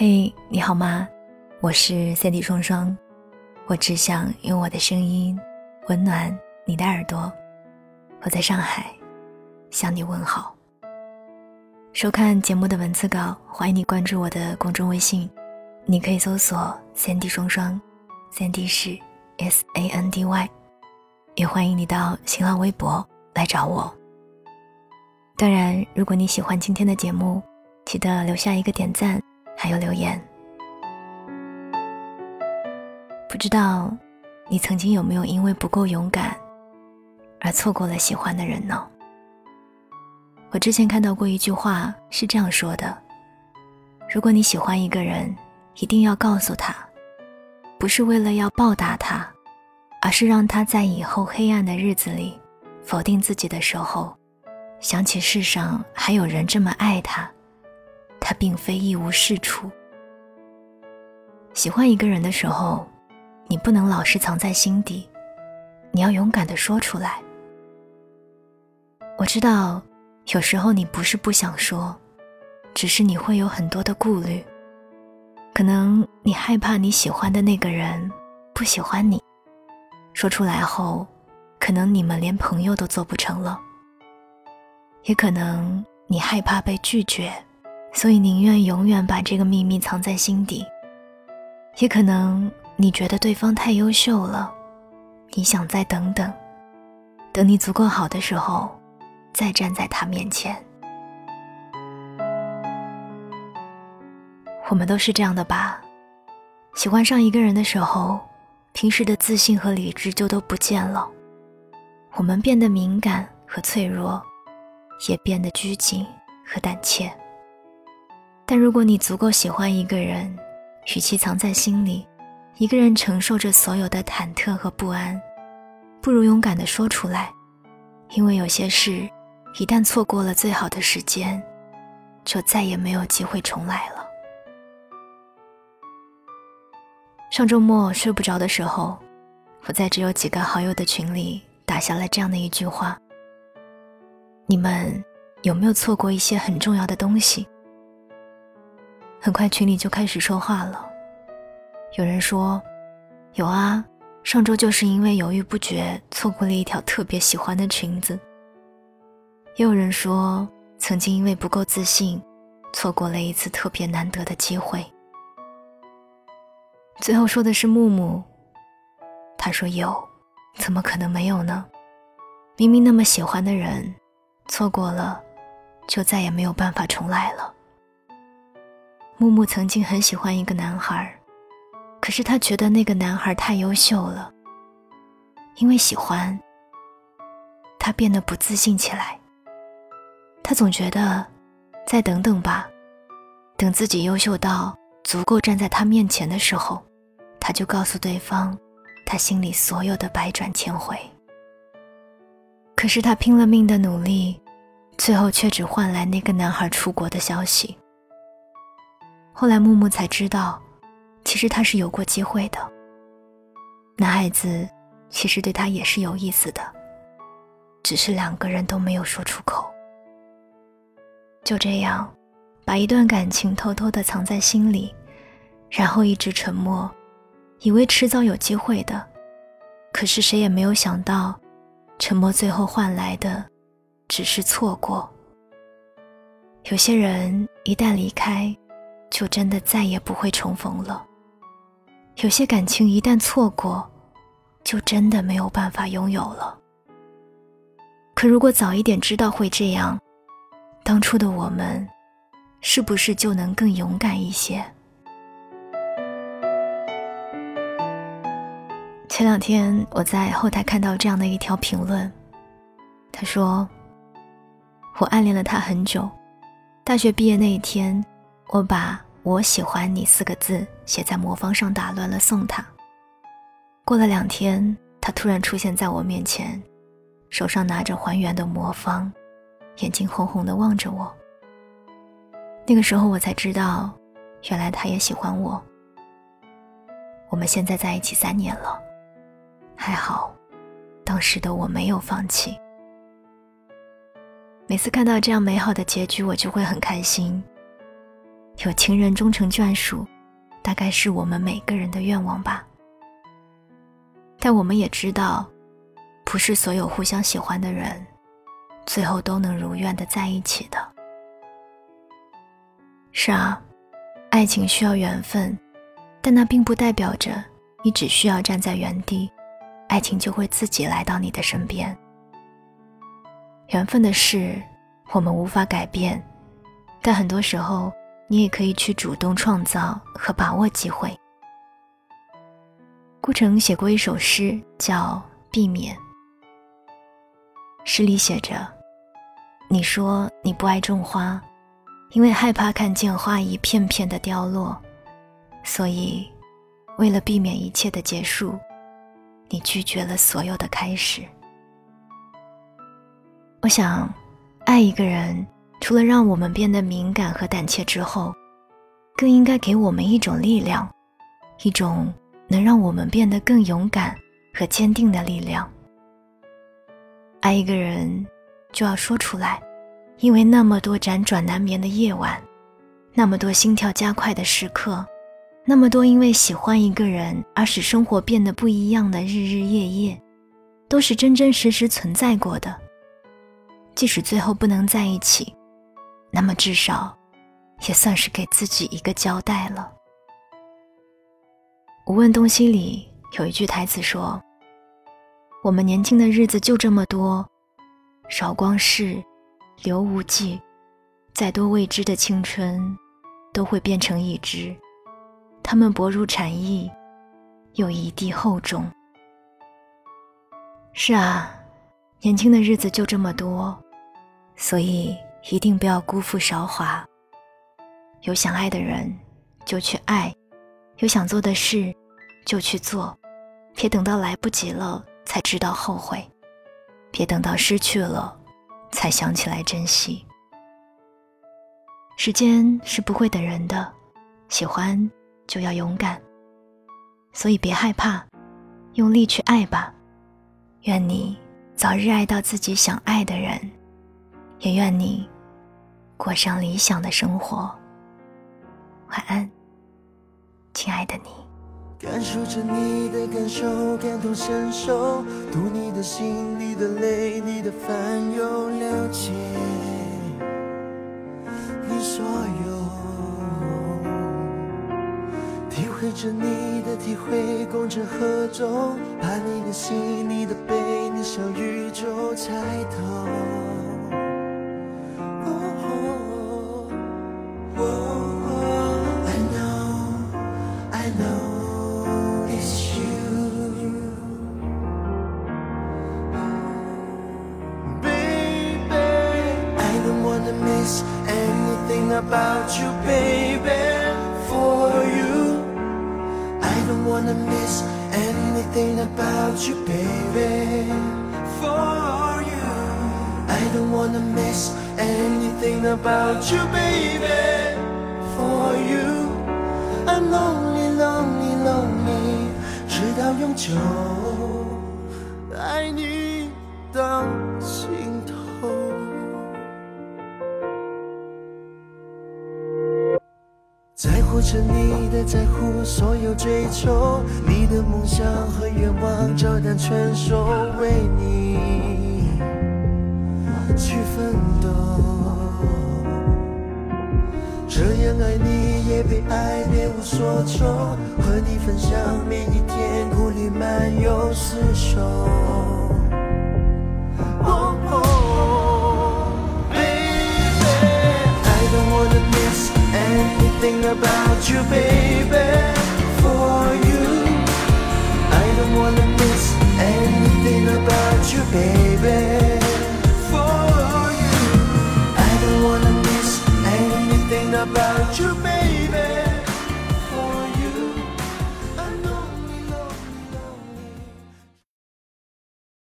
嘿，你好吗？我是三 D 双双，我只想用我的声音温暖你的耳朵。我在上海向你问好。收看节目的文字稿，欢迎你关注我的公众微信，你可以搜索三 D 双双，三 D 是 S A N D Y，也欢迎你到新浪微博来找我。当然，如果你喜欢今天的节目，记得留下一个点赞。还有留言，不知道你曾经有没有因为不够勇敢而错过了喜欢的人呢？我之前看到过一句话是这样说的：如果你喜欢一个人，一定要告诉他，不是为了要报答他，而是让他在以后黑暗的日子里否定自己的时候，想起世上还有人这么爱他。他并非一无是处。喜欢一个人的时候，你不能老是藏在心底，你要勇敢的说出来。我知道，有时候你不是不想说，只是你会有很多的顾虑。可能你害怕你喜欢的那个人不喜欢你，说出来后，可能你们连朋友都做不成了。也可能你害怕被拒绝。所以宁愿永远把这个秘密藏在心底。也可能你觉得对方太优秀了，你想再等等，等你足够好的时候，再站在他面前。我们都是这样的吧？喜欢上一个人的时候，平时的自信和理智就都不见了，我们变得敏感和脆弱，也变得拘谨和胆怯。但如果你足够喜欢一个人，与其藏在心里，一个人承受着所有的忐忑和不安，不如勇敢的说出来，因为有些事，一旦错过了最好的时间，就再也没有机会重来了。上周末睡不着的时候，我在只有几个好友的群里打下了这样的一句话：你们有没有错过一些很重要的东西？很快群里就开始说话了，有人说，有啊，上周就是因为犹豫不决，错过了一条特别喜欢的裙子。也有人说，曾经因为不够自信，错过了一次特别难得的机会。最后说的是木木，他说有，怎么可能没有呢？明明那么喜欢的人，错过了，就再也没有办法重来了。木木曾经很喜欢一个男孩，可是他觉得那个男孩太优秀了。因为喜欢，他变得不自信起来。他总觉得，再等等吧，等自己优秀到足够站在他面前的时候，他就告诉对方，他心里所有的百转千回。可是他拼了命的努力，最后却只换来那个男孩出国的消息。后来木木才知道，其实他是有过机会的。男孩子其实对他也是有意思的，只是两个人都没有说出口。就这样，把一段感情偷偷的藏在心里，然后一直沉默，以为迟早有机会的。可是谁也没有想到，沉默最后换来的只是错过。有些人一旦离开。就真的再也不会重逢了。有些感情一旦错过，就真的没有办法拥有了。可如果早一点知道会这样，当初的我们，是不是就能更勇敢一些？前两天我在后台看到这样的一条评论，他说：“我暗恋了他很久，大学毕业那一天。”我把我喜欢你四个字写在魔方上，打乱了送他。过了两天，他突然出现在我面前，手上拿着还原的魔方，眼睛红红的望着我。那个时候我才知道，原来他也喜欢我。我们现在在一起三年了，还好，当时的我没有放弃。每次看到这样美好的结局，我就会很开心。有情人终成眷属，大概是我们每个人的愿望吧。但我们也知道，不是所有互相喜欢的人，最后都能如愿的在一起的。是啊，爱情需要缘分，但那并不代表着你只需要站在原地，爱情就会自己来到你的身边。缘分的事，我们无法改变，但很多时候。你也可以去主动创造和把握机会。顾城写过一首诗，叫《避免》。诗里写着：“你说你不爱种花，因为害怕看见花一片片的凋落，所以为了避免一切的结束，你拒绝了所有的开始。”我想，爱一个人。除了让我们变得敏感和胆怯之后，更应该给我们一种力量，一种能让我们变得更勇敢和坚定的力量。爱一个人，就要说出来，因为那么多辗转难眠的夜晚，那么多心跳加快的时刻，那么多因为喜欢一个人而使生活变得不一样的日日夜夜，都是真真实实存在过的。即使最后不能在一起。那么至少，也算是给自己一个交代了。《无问东西》里有一句台词说：“我们年轻的日子就这么多，韶光逝，留无迹，再多未知的青春，都会变成一枝。它们薄如蝉翼，又一地厚重。”是啊，年轻的日子就这么多，所以。一定不要辜负韶华。有想爱的人，就去爱；有想做的事，就去做。别等到来不及了才知道后悔，别等到失去了才想起来珍惜。时间是不会等人的，喜欢就要勇敢。所以别害怕，用力去爱吧。愿你早日爱到自己想爱的人，也愿你。过上理想的生活。晚安，亲爱的你。感受着你的感受，感同身受，读你的心，你的泪，你的烦忧，了解你所有，体会着你的体会，共振合奏，把你的心，你的悲，你小宇宙猜透。about you, baby, for you. I don't wanna miss anything about you, baby, for you. I don't wanna miss anything about you, baby, for you. I'm lonely, lonely, lonely，直到永久，爱你到尽 在乎着你的在乎，所有追求，你的梦想和愿望，照单全收，为你去奋斗。这样爱你也被爱，别无所求，和你分享每一天，苦里漫游厮守。Anything about you, baby,